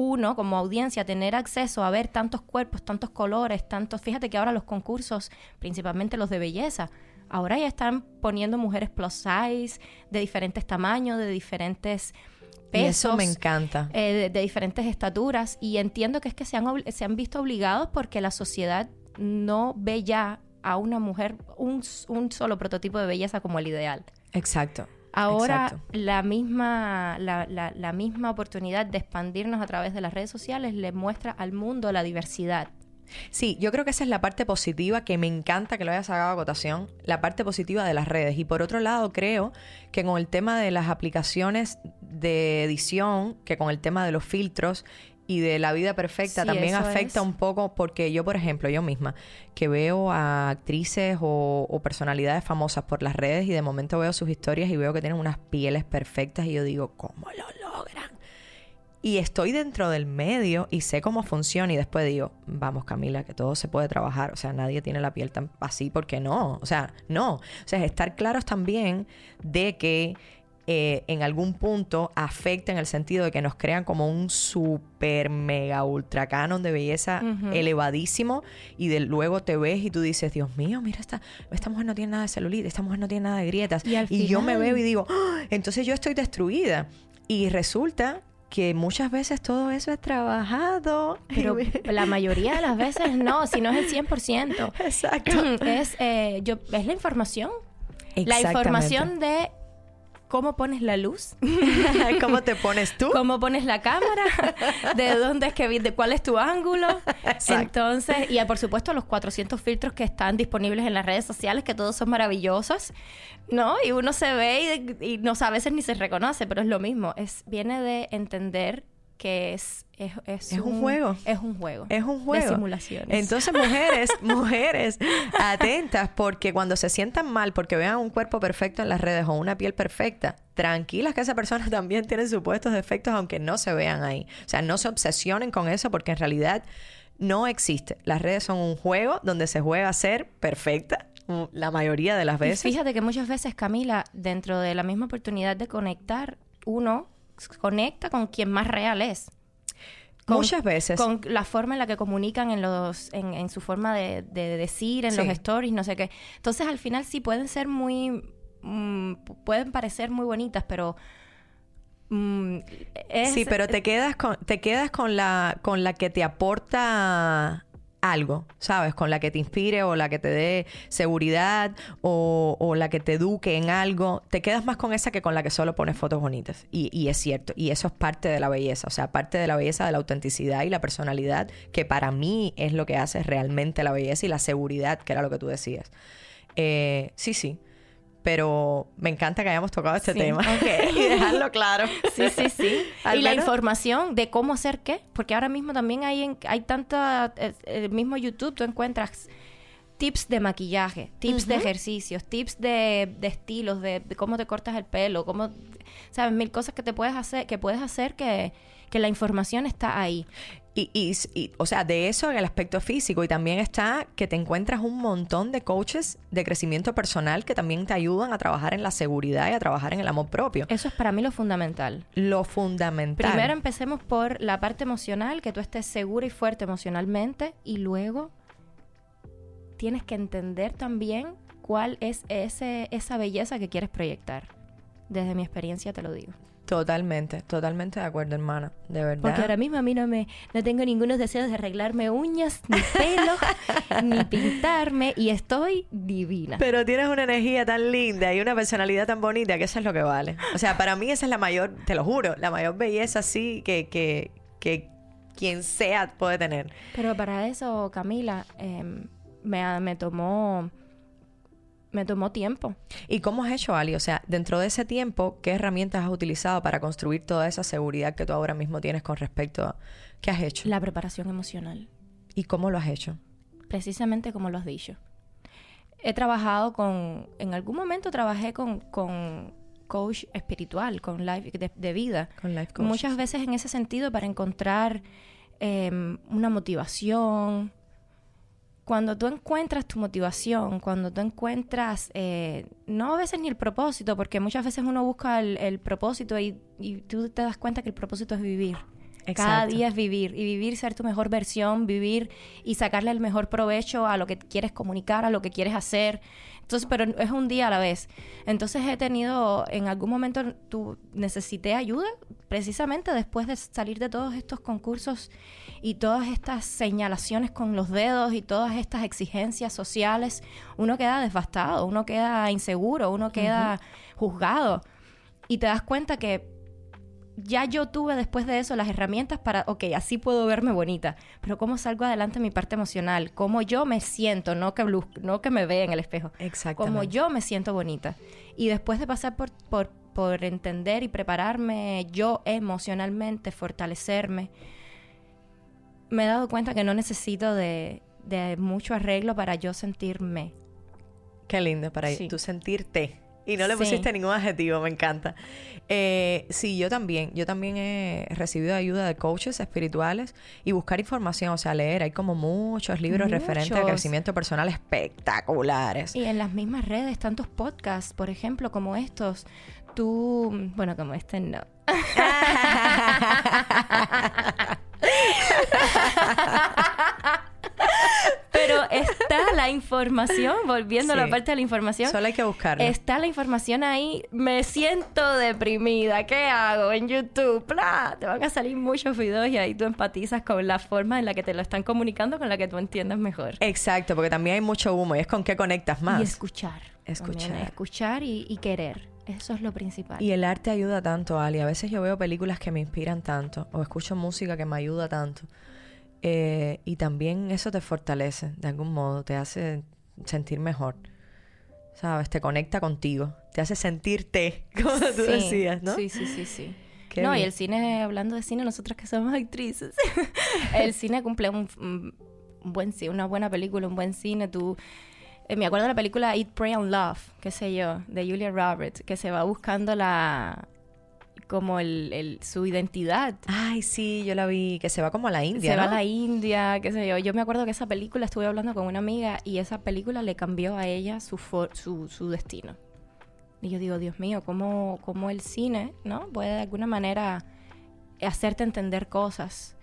uno como audiencia tener acceso a ver tantos cuerpos, tantos colores, tantos... Fíjate que ahora los concursos, principalmente los de belleza, ahora ya están poniendo mujeres plus size, de diferentes tamaños, de diferentes Y pesos. eso me encanta. eh, de, de diferentes estaturas y entiendo que es que se han, se han visto obligados porque la sociedad no ve ya a una mujer un, un solo prototipo de belleza como el ideal. Exacto. Ahora Exacto. la misma, la, la- la misma oportunidad de expandirnos a través de las redes sociales le muestra al mundo la diversidad. Sí, yo creo que esa es la parte positiva que me encanta que lo hayas sacado a cotación, la parte positiva de las redes. Y por otro lado, creo que con el tema de las aplicaciones de edición, que con el tema de los filtros y de la vida perfecta Sí, también afecta es. un poco porque yo, por ejemplo, yo misma, que veo a actrices o, o personalidades famosas por las redes y de momento veo sus historias y veo que tienen unas pieles perfectas y yo digo, ¿cómo lo logran? y estoy dentro del medio y sé cómo funciona y después digo, vamos Camila, que todo se puede trabajar, o sea, nadie tiene la piel tan así porque no, o sea, no, o sea, estar claros también de que eh, en algún punto afecta en el sentido de que nos crean como un super mega ultra canon de belleza elevadísimo y de luego te ves y tú dices, Dios mío, mira esta, esta mujer no tiene nada de celulitis, esta mujer no tiene nada de grietas. Y, yo me veo y digo, ¡Ah! entonces yo estoy destruida. Y resulta que muchas veces todo eso es trabajado. Pero la mayoría de las veces no, si no es el 100%. Exacto. Es, eh, yo, es la información. La información de cómo pones la luz, cómo te pones tú, cómo pones la cámara, de dónde es que de cuál es tu ángulo. Entonces, y por supuesto los 400 filtros que están disponibles en las redes sociales, que todos son maravillosos, ¿no? Y uno se ve y, y no a veces ni se reconoce, pero es lo mismo, es viene de entender que es, es, es, un, juego. Es un juego. Es un juego. De simulaciones. Entonces, mujeres, mujeres, atentas, porque cuando se sientan mal porque vean un cuerpo perfecto en las redes o una piel perfecta, tranquilas que esa persona también tiene supuestos defectos aunque no se vean ahí. O sea, no se obsesionen con eso porque en realidad no existe. Las redes son un juego donde se juega a ser perfecta la mayoría de las veces. fíjate que muchas veces, Camila, dentro de la misma oportunidad de conectar, uno conecta con quien más real es. Muchas veces. Con la forma en la que comunican en los, en, su forma de, decir, en los stories, no sé qué. Entonces, al final sí pueden ser muy, mm, pueden parecer muy bonitas, pero mm, sí, pero te quedas con, te quedas con la, con la que te aporta algo, ¿sabes? Con la que te inspire o la que te dé seguridad o, la que te eduque en algo. Te quedas más con esa que con la que solo pones fotos bonitas. Y, y, es cierto. Y eso es parte de la belleza. O sea, parte de la belleza de la autenticidad y la personalidad, que para mí es lo que hace realmente la belleza y la seguridad, que era lo que tú decías. Eh, sí, sí pero me encanta que hayamos tocado este tema y dejarlo claro. Sí, sí, sí. y la información de cómo hacer qué, porque ahora mismo también hay, hay tanta, eh, el mismo YouTube tú encuentras tips de maquillaje, tips de ejercicios, tips de, de estilos, de, de, cómo te cortas el pelo, cómo, sabes, mil cosas que te puedes hacer, que puedes hacer que, que la información está ahí. Y, y, o sea, de eso en el aspecto físico. Y también está que te encuentras un montón de coaches de crecimiento personal que también te ayudan a trabajar en la seguridad y a trabajar en el amor propio. Eso es para mí lo fundamental. Lo fundamental. Primero empecemos por la parte emocional, que tú estés segura y fuerte emocionalmente. Y luego tienes que entender también cuál es ese, esa belleza que quieres proyectar. Desde mi experiencia te lo digo. Totalmente, totalmente de acuerdo, hermana, de verdad. Porque ahora mismo a mí no me no tengo ningunos deseos de arreglarme uñas, ni pelo, ni pintarme y estoy divina. Pero tienes una energía tan linda y una personalidad tan bonita que eso es lo que vale. O sea, para mí esa es la mayor, te lo juro, la mayor belleza sí que, que, que quien sea puede tener. Pero para eso, Camila, em, me, me tomó me tomó tiempo. ¿Y cómo has hecho, Ali? O sea, dentro de ese tiempo, ¿qué herramientas has utilizado para construir toda esa seguridad que tú ahora mismo tienes con respecto a... ¿Qué has hecho? La preparación emocional. ¿Y cómo lo has hecho? Precisamente como lo has dicho. He trabajado con... En algún momento trabajé con, con coach espiritual, con life de, vida. Con life coach. Muchas veces en ese sentido para encontrar em, una motivación, cuando tú encuentras tu motivación, cuando tú encuentras, eh, no a veces ni el propósito, porque muchas veces uno busca el, propósito y, tú te das cuenta que el propósito es vivir. Cada día es vivir y vivir, ser tu mejor versión, vivir y sacarle el mejor provecho a lo que quieres comunicar, a lo que quieres hacer. Entonces, pero es un día a la vez. Entonces he tenido, en algún momento tú necesité ayuda, precisamente después de salir de todos estos concursos y todas estas señalaciones con los dedos y todas estas exigencias sociales, uno queda devastado, uno queda inseguro, uno queda juzgado. Y te das cuenta que ya yo tuve después de eso las herramientas para, ok, así puedo verme bonita, pero cómo salgo adelante en mi parte emocional, cómo yo me siento, no que, no que me vea en el espejo, cómo yo me siento bonita. Y después de pasar por, por, por entender y prepararme yo emocionalmente, fortalecerme, me he dado cuenta que no necesito de, de mucho arreglo para yo sentirme. Qué lindo, para tú sentirte y no le Sí. pusiste ningún adjetivo, me encanta. Eh, sí, yo también. Yo también he recibido ayuda de coaches espirituales y buscar información, o sea, leer. Hay como muchos libros referentes a crecimiento personal espectaculares. Y en las mismas redes, tantos podcasts, por ejemplo, como estos. Tú, bueno, como este no. Pero está la información, volviendo a la parte de la información. Solo hay que buscarlo. Está la información ahí. Me siento deprimida. ¿Qué hago en YouTube? ¡Pla! Te van a salir muchos videos y ahí tú empatizas con la forma en la que te lo están comunicando, con la que tú entiendas mejor. Exacto, porque también hay mucho humo y es con qué conectas más. Y escuchar. Escuchar. También, escuchar y, y querer. Eso es lo principal. Y el arte ayuda tanto, Ali. A veces yo veo películas que me inspiran tanto o escucho música que me ayuda tanto. Eh, y también eso te fortalece de algún modo, te hace sentir mejor. ¿Sabes? Te conecta contigo, te hace sentirte, como tú Sí, decías, ¿no? Sí, sí, sí, sí. Qué no, y el cine, hablando de cine, nosotras que somos actrices, el cine cumple un, un buen cine, una buena película, un buen cine. Tú, eh, me acuerdo de la película Eat, Pray and Love, qué sé yo, de Julia Roberts, que se va buscando la como el, el- su identidad. Ay, sí, yo la vi, que se va como a la India, se va a la India, qué sé yo. Yo me acuerdo que esa película estuve hablando con una amiga y esa película le cambió a ella su, for- su, su destino. Y yo digo, Dios mío, ¿cómo, cómo el cine, ¿no? Puede de alguna manera hacerte entender cosas.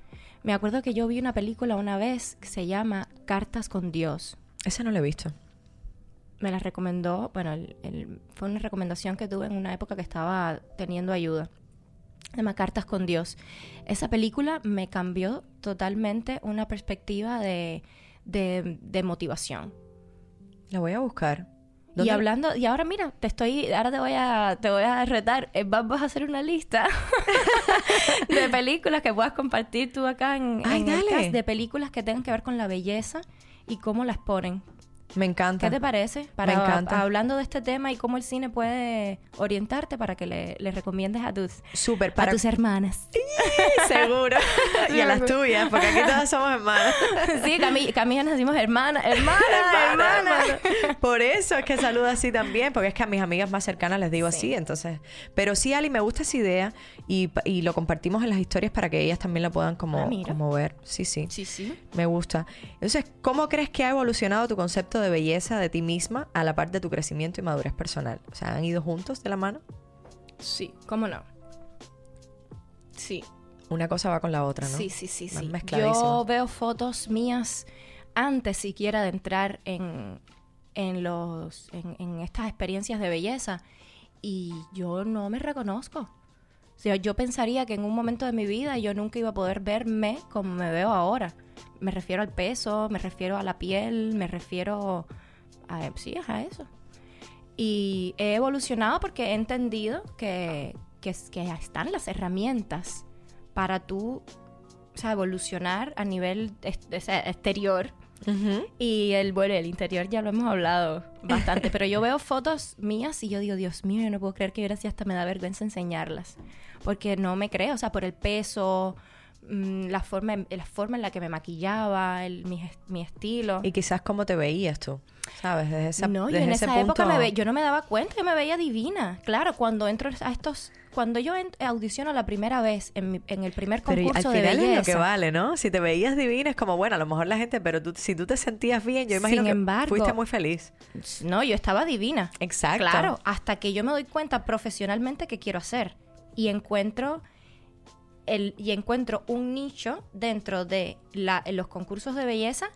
Me acuerdo que yo vi una película una vez que se llama Cartas con Dios. Esa no la he visto. Me la recomendó, bueno, el- el- fue una recomendación que tuve en una época que estaba teniendo ayuda. Se llama Cartas con Dios. Esa película me cambió totalmente una perspectiva de, de, de motivación. La voy a buscar. Y ¿Dónde- hablando, y ahora mira, te estoy, ahora te voy a, te voy a retar, Eh, vamos a hacer una lista de películas que puedas compartir tú acá en, Ay, en el cast, de películas que tengan que ver con la belleza y cómo las ponen. Me encanta. ¿Qué te parece? Para, encanta. Hablando de este tema y cómo el cine puede orientarte para que le, le recomiendes a tus, Súper, a para... tus hermanas. Seguro. y a las tuyas, porque aquí todas somos hermanas. sí, Cami, Cami y yo nos decimos hermana, hermana, Hermana, hermana. hermana. Por eso es que saludo así también, porque es que a mis amigas más cercanas les digo así, entonces. Pero sí, Ali, me gusta esa idea y, lo compartimos en las historias para que ellas también la puedan como, Ah, como ver. Sí, sí, Sí, sí. Me gusta. Entonces, ¿cómo crees que ha evolucionado tu concepto de belleza de ti misma a la par de tu crecimiento y madurez personal? O sea, ¿han ido juntos de la mano? Sí, ¿cómo no? Sí, Una cosa va con la otra, ¿no? sí, sí, sí, sí. Yo veo fotos mías antes siquiera de entrar en, en los en, en estas experiencias de belleza y yo no me reconozco. O sea, yo pensaría que en un momento de mi vida yo nunca iba a poder verme como me veo ahora. Me refiero al peso, me refiero a la piel, me refiero a sí, a eso. Y he evolucionado porque he entendido que, que, que están las herramientas para tú o sea, evolucionar a nivel exterior. Y el, bueno, el interior ya lo hemos hablado bastante, pero yo veo fotos mías y yo digo, Dios mío, yo no puedo creer que sí hasta me da vergüenza enseñarlas. Porque no me creo, o sea, por el peso, mm, la forma, en- la forma en la que me maquillaba, el, mi, est- mi estilo. Y quizás cómo te veías tú, ¿sabes? Desde esa, no, desde en ese esa época punto- me ve- yo no me daba cuenta que me veía divina. Claro, cuando entro a estos, cuando yo en- audiciono la primera vez en, mi- en el primer Pero concurso al de final belleza, es lo que vale, ¿no? Si te veías divina es como, bueno, a lo mejor la gente, pero tú, si tú te sentías bien, yo imagino Sin que embargo- fuiste muy feliz. no, yo estaba divina. Exacto. Claro, hasta que yo me doy cuenta profesionalmente qué quiero hacer y encuentro el y encuentro un nicho dentro de la, los concursos de belleza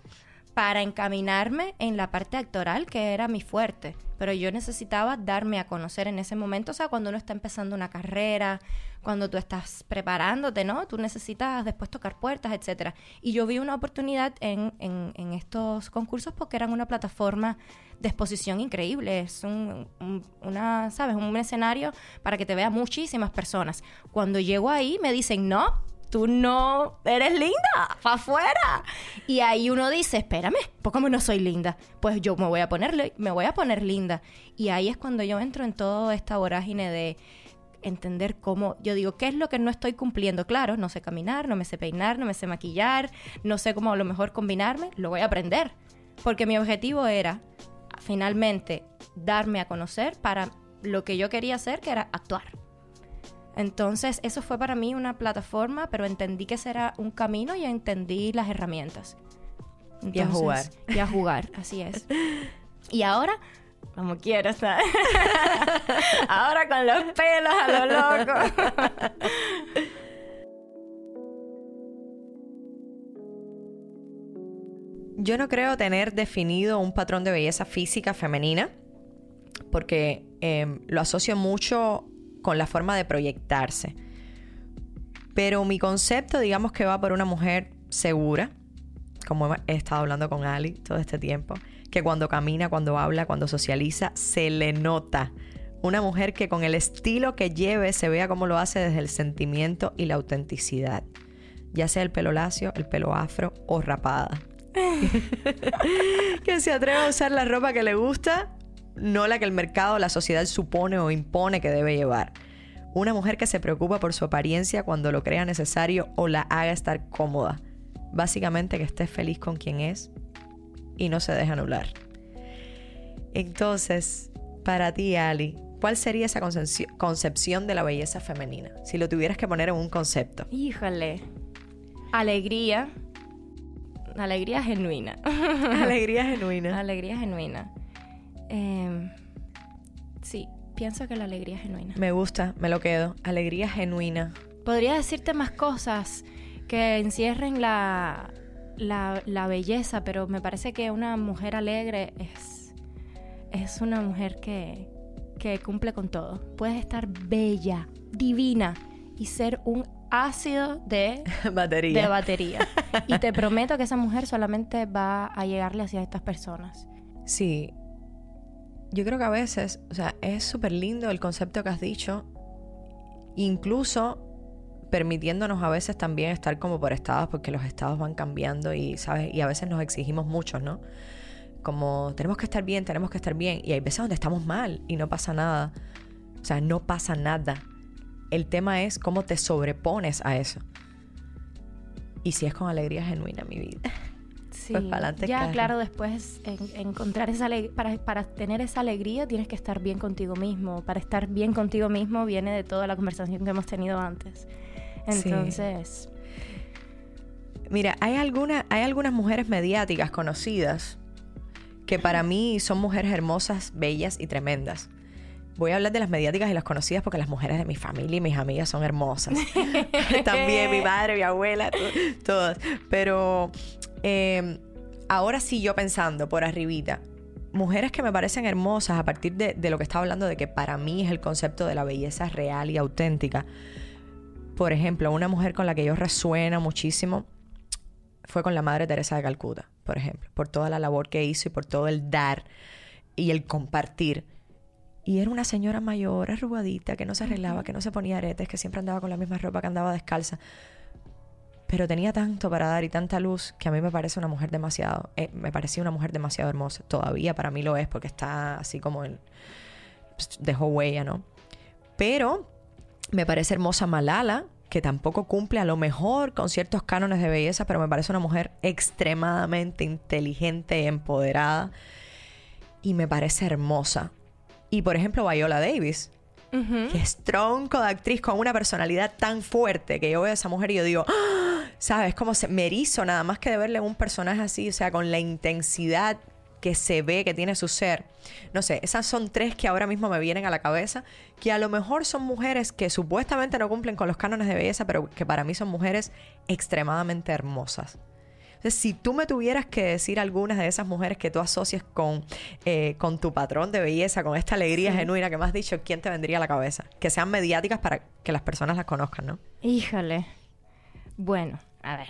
para encaminarme en la parte actoral que era mi fuerte, pero yo necesitaba darme a conocer en ese momento, o sea, cuando uno está empezando una carrera, cuando tú estás preparándote, ¿no? Tú necesitas después tocar puertas, etcétera. Y yo vi una oportunidad en, estos concursos porque eran una plataforma de exposición increíble. Es un, un- una, ¿sabes? Un escenario para que te vean muchísimas personas. Cuando llego ahí me dicen, no, tú no eres linda, para afuera. Y ahí uno dice, espérame, ¿por cómo no soy linda? Pues yo me voy a ponerle, me voy a poner linda. Y ahí es cuando yo entro en toda esta vorágine de entender cómo, yo digo, ¿qué es lo que no estoy cumpliendo? Claro, no sé caminar, no me sé peinar, no me sé maquillar, no sé cómo a lo mejor combinarme, lo voy a aprender. Porque mi objetivo era finalmente darme a conocer para lo que yo quería hacer, que era actuar. Entonces, eso fue para mí una plataforma, pero entendí que ese era un camino y entendí las herramientas. y a jugar. Y a jugar, así es. Y ahora, como quiero, ¿sabes? ahora con los pelos a lo loco. Yo no creo tener definido un patrón de belleza física femenina, porque em, lo asocio mucho con la forma de proyectarse. Pero mi concepto, digamos que va por una mujer segura, como he estado hablando con Ali todo este tiempo, que cuando camina, cuando habla, cuando socializa, se le nota. Una mujer que con el estilo que lleve se vea como lo hace desde el sentimiento y la autenticidad. Ya sea el pelo lacio, el pelo afro o rapada. que se atreva a usar la ropa que le gusta, no la que el mercado o la sociedad supone o impone que debe llevar. Una mujer que se preocupa por su apariencia cuando lo crea necesario o la haga estar cómoda. Básicamente que esté feliz con quien es y no se deje anular. Entonces, para ti, Ali, ¿cuál sería esa concepción de la belleza femenina? Si lo tuvieras que poner en un concepto. Híjole. Alegría, Alegría genuina. Alegría genuina. Alegría genuina. Em, sí, pienso que la alegría genuina. Me gusta, me lo quedo. Alegría genuina. Podría decirte más cosas que encierren la, la, belleza, pero me parece que una mujer alegre es, es una mujer que, que cumple con todo. Puedes estar bella, divina y ser un ácido de batería. De batería. y te prometo que esa mujer solamente va a llegarle hacia estas personas. Sí. Yo creo que a veces, o sea, es súper lindo el concepto que has dicho, incluso permitiéndonos a veces también estar como por estados, porque los estados van cambiando y, ¿sabes? Y a veces nos exigimos mucho, ¿no? Como tenemos que estar bien, tenemos que estar bien, y hay veces donde estamos mal y no pasa nada. O sea, no pasa nada. El tema es cómo te sobrepones a eso. Y si es con alegría genuina, mi vida. Sí, pues para adelante. Ya, claro, después encontrar esa para, para tener esa alegría tienes que estar bien contigo mismo. Para estar bien contigo mismo viene de toda la conversación que hemos tenido antes. Entonces. Mira, hay, alguna, hay algunas mujeres mediáticas conocidas que para mí son mujeres hermosas, bellas y tremendas voy a hablar de las mediáticas y las conocidas porque las mujeres de mi familia y mis amigas son hermosas. También mi madre, mi abuela, todas. Pero em, ahora sí yo pensando por arribita, mujeres que me parecen hermosas a partir de, de, lo que estaba hablando de que para mí es el concepto de la belleza real y auténtica. Por ejemplo, una mujer con la que yo resuena muchísimo fue con la Madre Teresa de Calcuta, por ejemplo, por toda la labor que hizo y por todo el dar y el compartir y era una señora mayor, arrugadita, que no se arreglaba, que no se ponía aretes, que siempre andaba con la misma ropa, que andaba descalza. Pero tenía tanto para dar y tanta luz que a mí me parece una mujer demasiado, eh, me parecía una mujer demasiado hermosa. Todavía para mí lo es porque está así como pues, dejó huella, ¿no? Pero me parece hermosa Malala, que tampoco cumple a lo mejor con ciertos cánones de belleza, pero me parece una mujer extremadamente inteligente y empoderada. Y me parece hermosa. Y por ejemplo, Viola Davis, que es tronco de actriz con una personalidad tan fuerte que yo veo a esa mujer y yo digo, ¡Ah! ¿Sabes? Como se me erizo nada más que de verle un personaje así, o sea, con la intensidad que se ve que tiene su ser. No sé, esas son tres que ahora mismo me vienen a la cabeza, que a lo mejor son mujeres que supuestamente no cumplen con los cánones de belleza, pero que para mí son mujeres extremadamente hermosas. Entonces, si tú me tuvieras que decir algunas de esas mujeres que tú asocias con, eh, con tu patrón de belleza, con esta alegría genuina que me has dicho, ¿quién te vendría a la cabeza? Que sean mediáticas para que las personas las conozcan, ¿no? Híjole. Bueno, a ver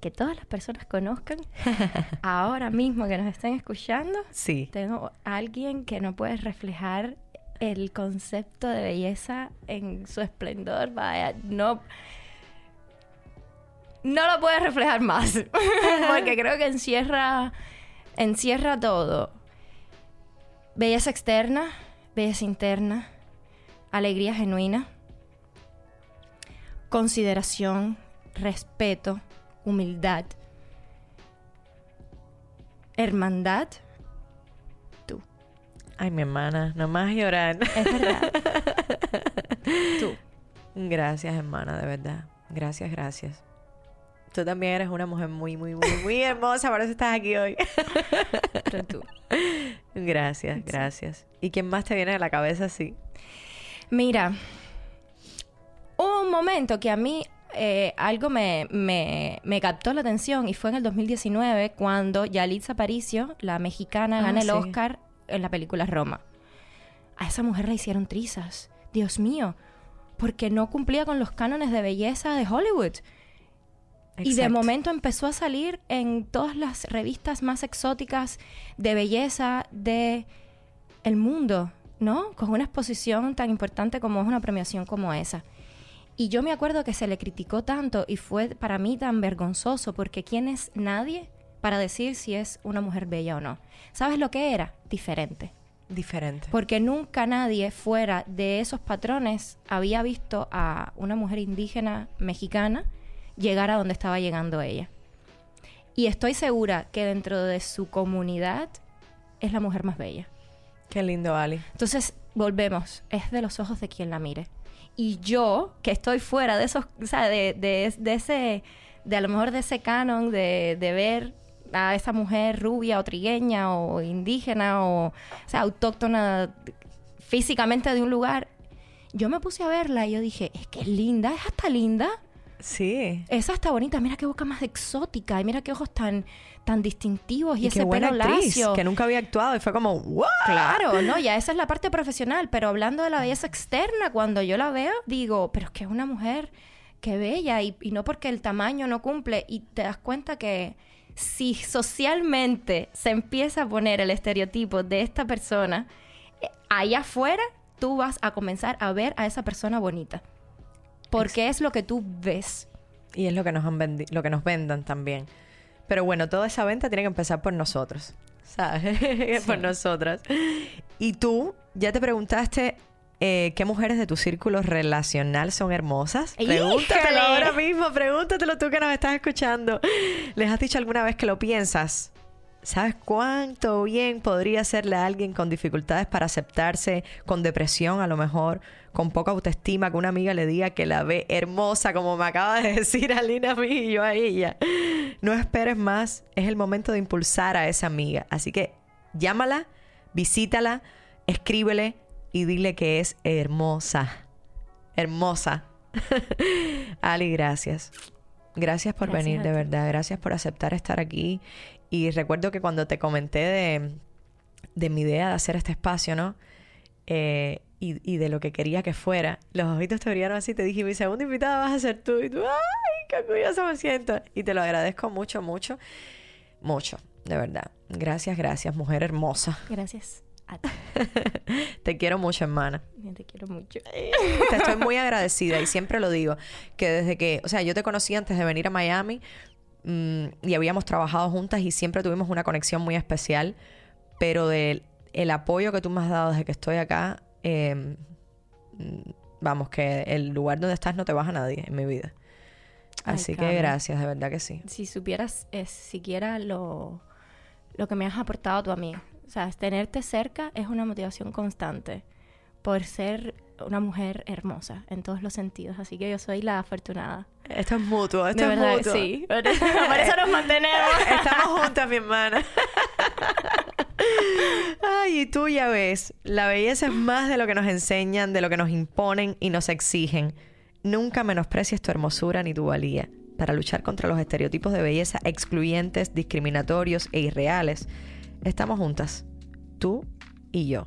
que todas las personas conozcan ahora mismo que nos estén escuchando. Sí. Tengo alguien que no puede reflejar el concepto de belleza en su esplendor. Vaya, no no lo puedes reflejar más. Porque creo que encierra, encierra todo. Belleza externa, belleza interna, alegría genuina, consideración, respeto, humildad, hermandad, tú. Ay, mi hermana, nomás llorar. Es verdad. Tú. Gracias, hermana, de verdad. Gracias, gracias. Tú también eres una mujer muy, muy, muy, muy hermosa, por eso estás aquí hoy. Pero tú. Gracias, gracias. ¿Y quién más te viene a la cabeza así? Mira, hubo un momento que a mí eh, algo me, me, me captó la atención y fue en el 2019 cuando Yalitza Aparicio, la mexicana, Ah, gana el. Oscar en la película Roma. A esa mujer le hicieron trizas. Dios mío. Porque no cumplía con los cánones de belleza de Hollywood. Y de momento empezó a salir en todas las revistas más exóticas de belleza de el mundo, ¿no? Con una exposición tan importante como es una premiación como esa. Y yo me acuerdo que se le criticó tanto y fue para mí tan vergonzoso porque ¿quién es nadie para decir si es una mujer bella o no? ¿Sabes lo que era? Diferente. Diferente. Porque nunca nadie fuera de esos patrones había visto a una mujer indígena mexicana llegar a donde estaba llegando ella. Y estoy segura que dentro de su comunidad es la mujer más bella. Qué lindo, Ali. Entonces, volvemos, es de los ojos de quien la mire. Y yo, que estoy fuera de esos, o sea, de, de- de ese, de a lo mejor de ese canon de, de ver a esa mujer rubia o trigueña o indígena o, o sea, autóctona físicamente de un lugar, yo me puse a verla y yo dije, es que es linda, es hasta linda. Sí. Esa está bonita, mira qué boca más exótica y mira qué ojos tan, tan distintivos y, Y, ese qué buena pelo actriz, lacio. que nunca había actuado y fue como, ¿what? Claro, no, ya esa es la parte profesional, pero hablando de la belleza externa, cuando yo la veo, digo, pero es que es una mujer que bella y, y no porque el tamaño no cumple y te das cuenta que si socialmente se empieza a poner el estereotipo de esta persona, eh, allá afuera tú vas a comenzar a ver a esa persona bonita. Porque es lo que tú ves. Y es lo que nos han vendi- lo que nos vendan también. Pero bueno, toda esa venta tiene que empezar por nosotros. ¿Sabes? por nosotras. Y tú, ya te preguntaste eh, qué mujeres de tu círculo relacional son hermosas. Pregúntatelo ahora mismo, pregúntatelo tú que nos estás escuchando. ¿Les has dicho alguna vez que lo piensas? ¿Sabes cuánto bien podría serle a alguien con dificultades para aceptarse, con depresión a lo mejor, con poca autoestima, que una amiga le diga que la ve hermosa, como me acaba de decir Alina a mí y yo a ella? No esperes más, es el momento de impulsar a esa amiga. Así que llámala, visítala, escríbele y dile que es hermosa. Hermosa. Ali, gracias. Gracias por Gracias venir, de verdad. Gracias por aceptar estar aquí. Y recuerdo que cuando te comenté de, de mi idea de hacer este espacio, ¿no? Eh, y, y de lo que quería que fuera, los ojitos te brillaron así. Te dije, mi segunda invitada vas a ser tú. Y tú, ¡ay, qué orgullosa me siento! Y te lo agradezco mucho, mucho, mucho, de verdad. Gracias, gracias, mujer hermosa. Gracias a ti. Te quiero mucho, hermana. Te quiero mucho. Te estoy muy agradecida y siempre lo digo, que desde que, o sea, yo te conocí antes de venir a Miami mm, y habíamos trabajado juntas y siempre tuvimos una conexión muy especial, pero del el apoyo que tú me has dado desde que estoy acá, eh, mm, vamos, que el lugar donde estás no te baja nadie en mi vida. Ay, Así que gracias, de verdad que sí. si supieras eh, siquiera lo, lo que me has aportado tú a mí. O sea, tenerte cerca es una motivación constante por ser una mujer hermosa en todos los sentidos. Así que yo soy la afortunada. Esto es mutuo, esto de es verdad, mutuo. sí. Por eso, por eso nos mantenemos. Estamos juntas, mi hermana. Ay, y tú ya ves, la belleza es más de lo que nos enseñan, de lo que nos imponen y nos exigen. Nunca menosprecies tu hermosura ni tu valía. Para luchar contra los estereotipos de belleza excluyentes, discriminatorios e irreales, estamos juntas, tú y yo.